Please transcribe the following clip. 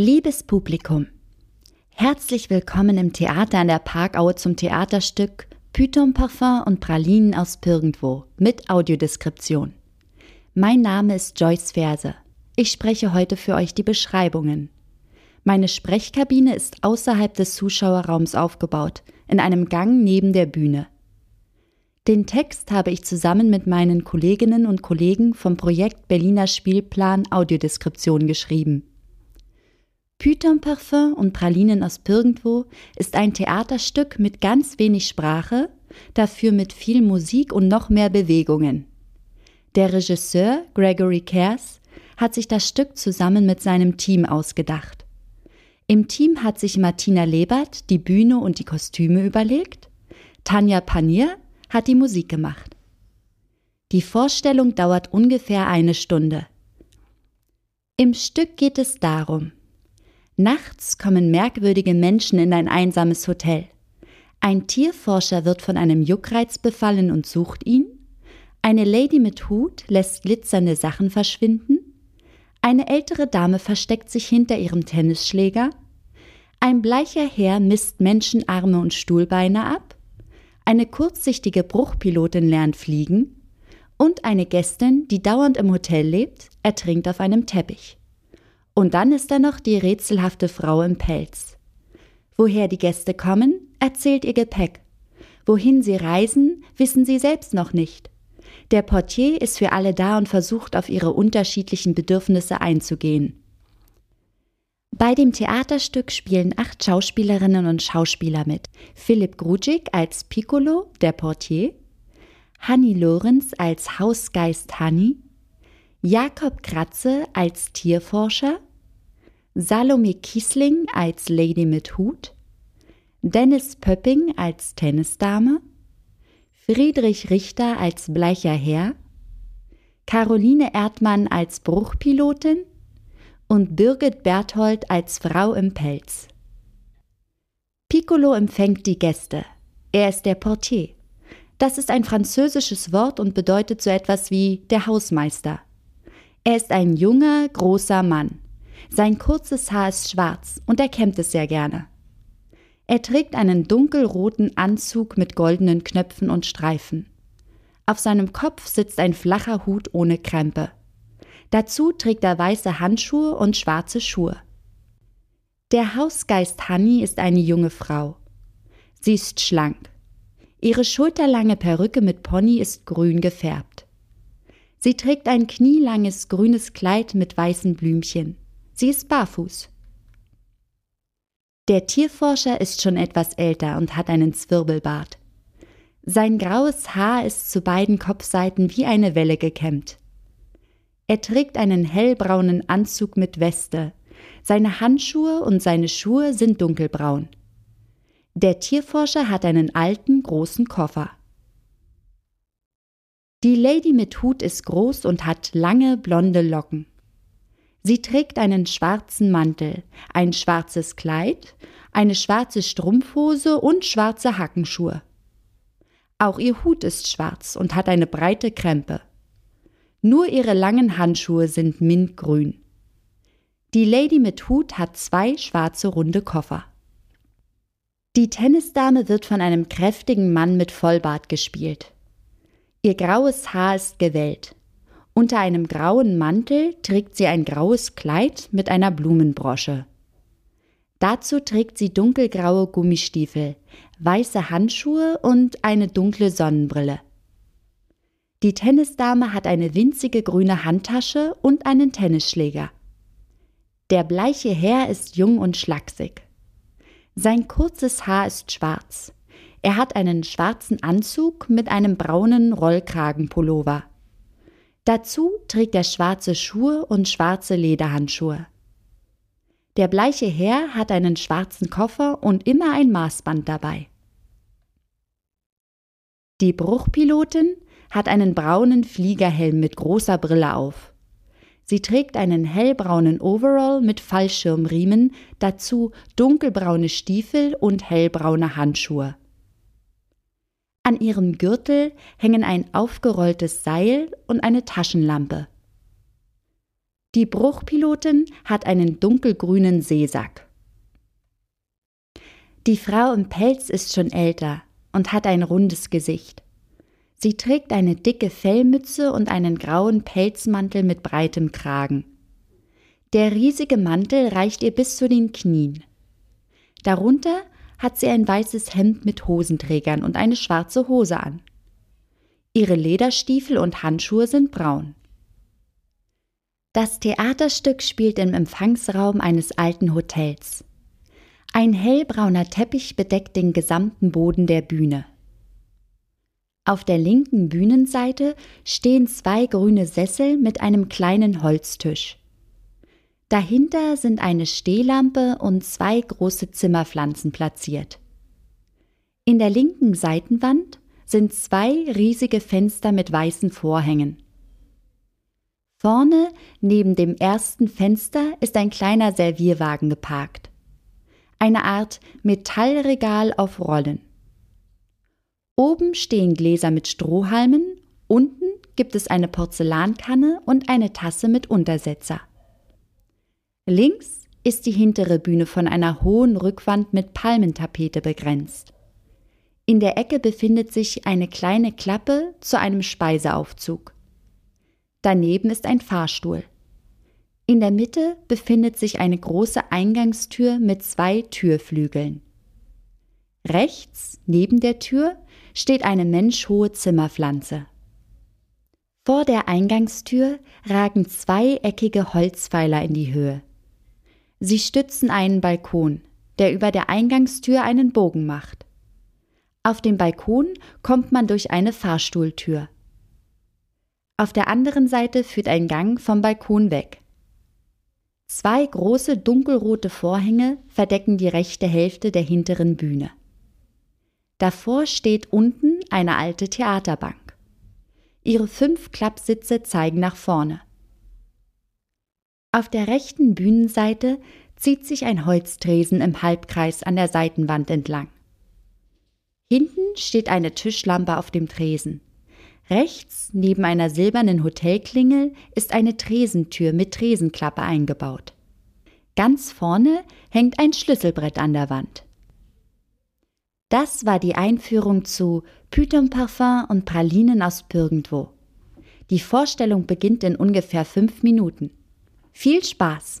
Liebes Publikum, herzlich willkommen im Theater an der Parkaue zum Theaterstück Python Parfum und Pralinen aus Pirgendwo mit Audiodeskription. Mein Name ist Joyce Verse. Ich spreche heute für euch die Beschreibungen. Meine Sprechkabine ist außerhalb des Zuschauerraums aufgebaut, in einem Gang neben der Bühne. Den Text habe ich zusammen mit meinen Kolleginnen und Kollegen vom Projekt Berliner Spielplan Audiodeskription geschrieben. Python Parfum und Pralinen aus Pirgendwo ist ein Theaterstück mit ganz wenig Sprache, dafür mit viel Musik und noch mehr Bewegungen. Der Regisseur Gregory Cares hat sich das Stück zusammen mit seinem Team ausgedacht. Im Team hat sich Martina Lebert die Bühne und die Kostüme überlegt, Tanja Panier hat die Musik gemacht. Die Vorstellung dauert ungefähr eine Stunde. Im Stück geht es darum, Nachts kommen merkwürdige Menschen in ein einsames Hotel. Ein Tierforscher wird von einem Juckreiz befallen und sucht ihn. Eine Lady mit Hut lässt glitzernde Sachen verschwinden. Eine ältere Dame versteckt sich hinter ihrem Tennisschläger. Ein bleicher Herr misst Menschenarme und Stuhlbeine ab. Eine kurzsichtige Bruchpilotin lernt fliegen. Und eine Gästin, die dauernd im Hotel lebt, ertrinkt auf einem Teppich. Und dann ist da noch die rätselhafte Frau im Pelz. Woher die Gäste kommen, erzählt ihr Gepäck. Wohin sie reisen, wissen sie selbst noch nicht. Der Portier ist für alle da und versucht auf ihre unterschiedlichen Bedürfnisse einzugehen. Bei dem Theaterstück spielen acht Schauspielerinnen und Schauspieler mit. Philipp Grudzik als Piccolo, der Portier, Hanni Lorenz als Hausgeist Hanni, Jakob Kratze als Tierforscher, Salome Kiesling als Lady mit Hut, Dennis Pöpping als Tennisdame, Friedrich Richter als bleicher Herr, Caroline Erdmann als Bruchpilotin und Birgit Berthold als Frau im Pelz. Piccolo empfängt die Gäste. Er ist der Portier. Das ist ein französisches Wort und bedeutet so etwas wie der Hausmeister. Er ist ein junger, großer Mann. Sein kurzes Haar ist schwarz und er kämmt es sehr gerne. Er trägt einen dunkelroten Anzug mit goldenen Knöpfen und Streifen. Auf seinem Kopf sitzt ein flacher Hut ohne Krempe. Dazu trägt er weiße Handschuhe und schwarze Schuhe. Der Hausgeist Hanni ist eine junge Frau. Sie ist schlank. Ihre schulterlange Perücke mit Pony ist grün gefärbt. Sie trägt ein knielanges grünes Kleid mit weißen Blümchen. Sie ist barfuß. Der Tierforscher ist schon etwas älter und hat einen Zwirbelbart. Sein graues Haar ist zu beiden Kopfseiten wie eine Welle gekämmt. Er trägt einen hellbraunen Anzug mit Weste. Seine Handschuhe und seine Schuhe sind dunkelbraun. Der Tierforscher hat einen alten, großen Koffer. Die Lady mit Hut ist groß und hat lange, blonde Locken. Sie trägt einen schwarzen Mantel, ein schwarzes Kleid, eine schwarze Strumpfhose und schwarze Hackenschuhe. Auch ihr Hut ist schwarz und hat eine breite Krempe. Nur ihre langen Handschuhe sind mintgrün. Die Lady mit Hut hat zwei schwarze runde Koffer. Die Tennisdame wird von einem kräftigen Mann mit Vollbart gespielt. Ihr graues Haar ist gewellt. Unter einem grauen Mantel trägt sie ein graues Kleid mit einer Blumenbrosche. Dazu trägt sie dunkelgraue Gummistiefel, weiße Handschuhe und eine dunkle Sonnenbrille. Die Tennisdame hat eine winzige grüne Handtasche und einen Tennisschläger. Der bleiche Herr ist jung und schlaksig. Sein kurzes Haar ist schwarz. Er hat einen schwarzen Anzug mit einem braunen Rollkragenpullover. Dazu trägt er schwarze Schuhe und schwarze Lederhandschuhe. Der bleiche Herr hat einen schwarzen Koffer und immer ein Maßband dabei. Die Bruchpilotin hat einen braunen Fliegerhelm mit großer Brille auf. Sie trägt einen hellbraunen Overall mit Fallschirmriemen, dazu dunkelbraune Stiefel und hellbraune Handschuhe. An ihrem Gürtel hängen ein aufgerolltes Seil und eine Taschenlampe. Die Bruchpilotin hat einen dunkelgrünen Seesack. Die Frau im Pelz ist schon älter und hat ein rundes Gesicht. Sie trägt eine dicke Fellmütze und einen grauen Pelzmantel mit breitem Kragen. Der riesige Mantel reicht ihr bis zu den Knien. Darunter hat sie ein weißes Hemd mit Hosenträgern und eine schwarze Hose an. Ihre Lederstiefel und Handschuhe sind braun. Das Theaterstück spielt im Empfangsraum eines alten Hotels. Ein hellbrauner Teppich bedeckt den gesamten Boden der Bühne. Auf der linken Bühnenseite stehen zwei grüne Sessel mit einem kleinen Holztisch. Dahinter sind eine Stehlampe und zwei große Zimmerpflanzen platziert. In der linken Seitenwand sind zwei riesige Fenster mit weißen Vorhängen. Vorne, neben dem ersten Fenster, ist ein kleiner Servierwagen geparkt. Eine Art Metallregal auf Rollen. Oben stehen Gläser mit Strohhalmen, unten gibt es eine Porzellankanne und eine Tasse mit Untersetzer. Links ist die hintere Bühne von einer hohen Rückwand mit Palmentapete begrenzt. In der Ecke befindet sich eine kleine Klappe zu einem Speiseaufzug. Daneben ist ein Fahrstuhl. In der Mitte befindet sich eine große Eingangstür mit zwei Türflügeln. Rechts, neben der Tür, steht eine menschhohe Zimmerpflanze. Vor der Eingangstür ragen zweieckige Holzpfeiler in die Höhe. Sie stützen einen Balkon, der über der Eingangstür einen Bogen macht. Auf dem Balkon kommt man durch eine Fahrstuhltür. Auf der anderen Seite führt ein Gang vom Balkon weg. Zwei große dunkelrote Vorhänge verdecken die rechte Hälfte der hinteren Bühne. Davor steht unten eine alte Theaterbank. Ihre fünf Klappsitze zeigen nach vorne. Auf der rechten Bühnenseite zieht sich ein Holztresen im Halbkreis an der Seitenwand entlang. Hinten steht eine Tischlampe auf dem Tresen. Rechts, neben einer silbernen Hotelklingel, ist eine Tresentür mit Tresenklappe eingebaut. Ganz vorne hängt ein Schlüsselbrett an der Wand. Das war die Einführung zu Python Parfum und Pralinen aus Pürgendwo. Die Vorstellung beginnt in ungefähr fünf Minuten. Viel Spaß!